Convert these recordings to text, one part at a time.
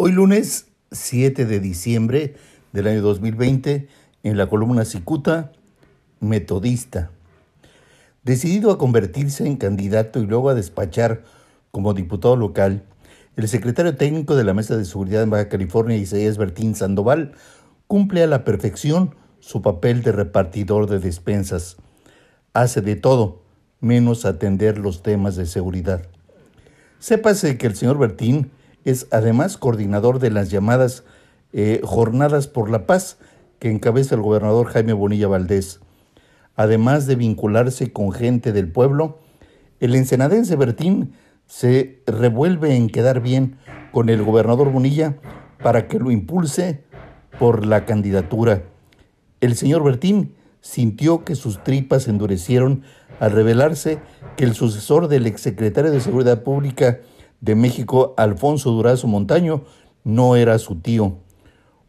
Hoy lunes 7 de diciembre del año 2020, en la columna Cicuta, metodista. Decidido a convertirse en candidato y luego a despachar como diputado local, el secretario técnico de la Mesa de Seguridad en Baja California, Isaías Bertín Sandoval, cumple a la perfección su papel de repartidor de despensas. Hace de todo, menos atender los temas de seguridad. Sépase que el señor Bertín es además coordinador de las llamadas eh, Jornadas por la Paz que encabeza el gobernador Jaime Bonilla Valdés. Además de vincularse con gente del pueblo, el ensenadense Bertín se revuelve en quedar bien con el gobernador Bonilla para que lo impulse por la candidatura. El señor Bertín sintió que sus tripas endurecieron al revelarse que el sucesor del exsecretario de Seguridad Pública de México, Alfonso Durazo Montaño, no era su tío.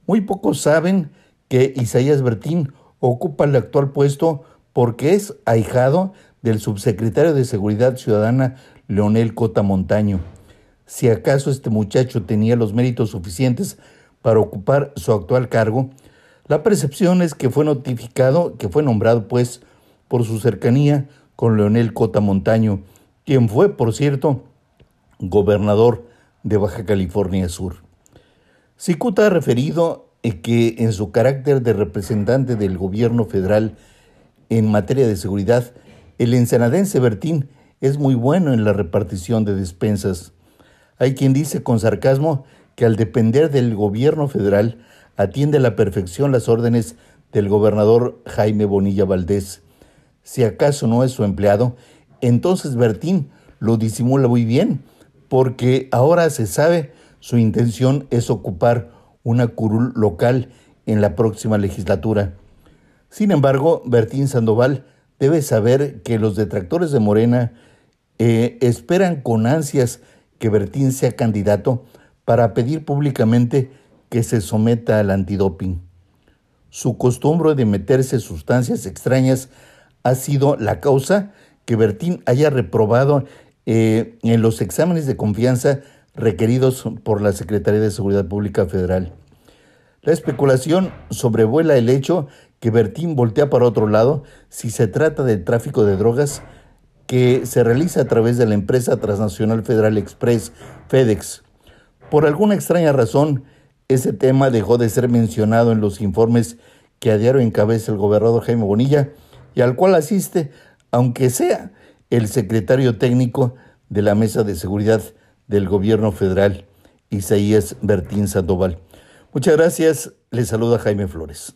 Muy pocos saben que Isaías Bertín ocupa el actual puesto porque es ahijado del subsecretario de Seguridad Ciudadana Leonel Cota Montaño. Si acaso este muchacho tenía los méritos suficientes para ocupar su actual cargo, la percepción es que fue notificado, que fue nombrado pues por su cercanía con Leonel Cota Montaño, quien fue, por cierto, gobernador de Baja California Sur. Cicuta ha referido que en su carácter de representante del gobierno federal en materia de seguridad, el ensenadense Bertín es muy bueno en la repartición de despensas. Hay quien dice con sarcasmo que al depender del gobierno federal atiende a la perfección las órdenes del gobernador Jaime Bonilla Valdés. Si acaso no es su empleado, entonces Bertín lo disimula muy bien porque ahora se sabe su intención es ocupar una curul local en la próxima legislatura. Sin embargo, Bertín Sandoval debe saber que los detractores de Morena eh, esperan con ansias que Bertín sea candidato para pedir públicamente que se someta al antidoping. Su costumbre de meterse sustancias extrañas ha sido la causa que Bertín haya reprobado eh, en los exámenes de confianza requeridos por la Secretaría de Seguridad Pública Federal. La especulación sobrevuela el hecho que Bertín voltea para otro lado si se trata del tráfico de drogas que se realiza a través de la empresa transnacional Federal Express, FedEx. Por alguna extraña razón, ese tema dejó de ser mencionado en los informes que a diario encabeza el gobernador Jaime Bonilla y al cual asiste, aunque sea el secretario técnico de la Mesa de Seguridad del Gobierno Federal, Isaías Bertín Sandoval. Muchas gracias. Le saluda Jaime Flores.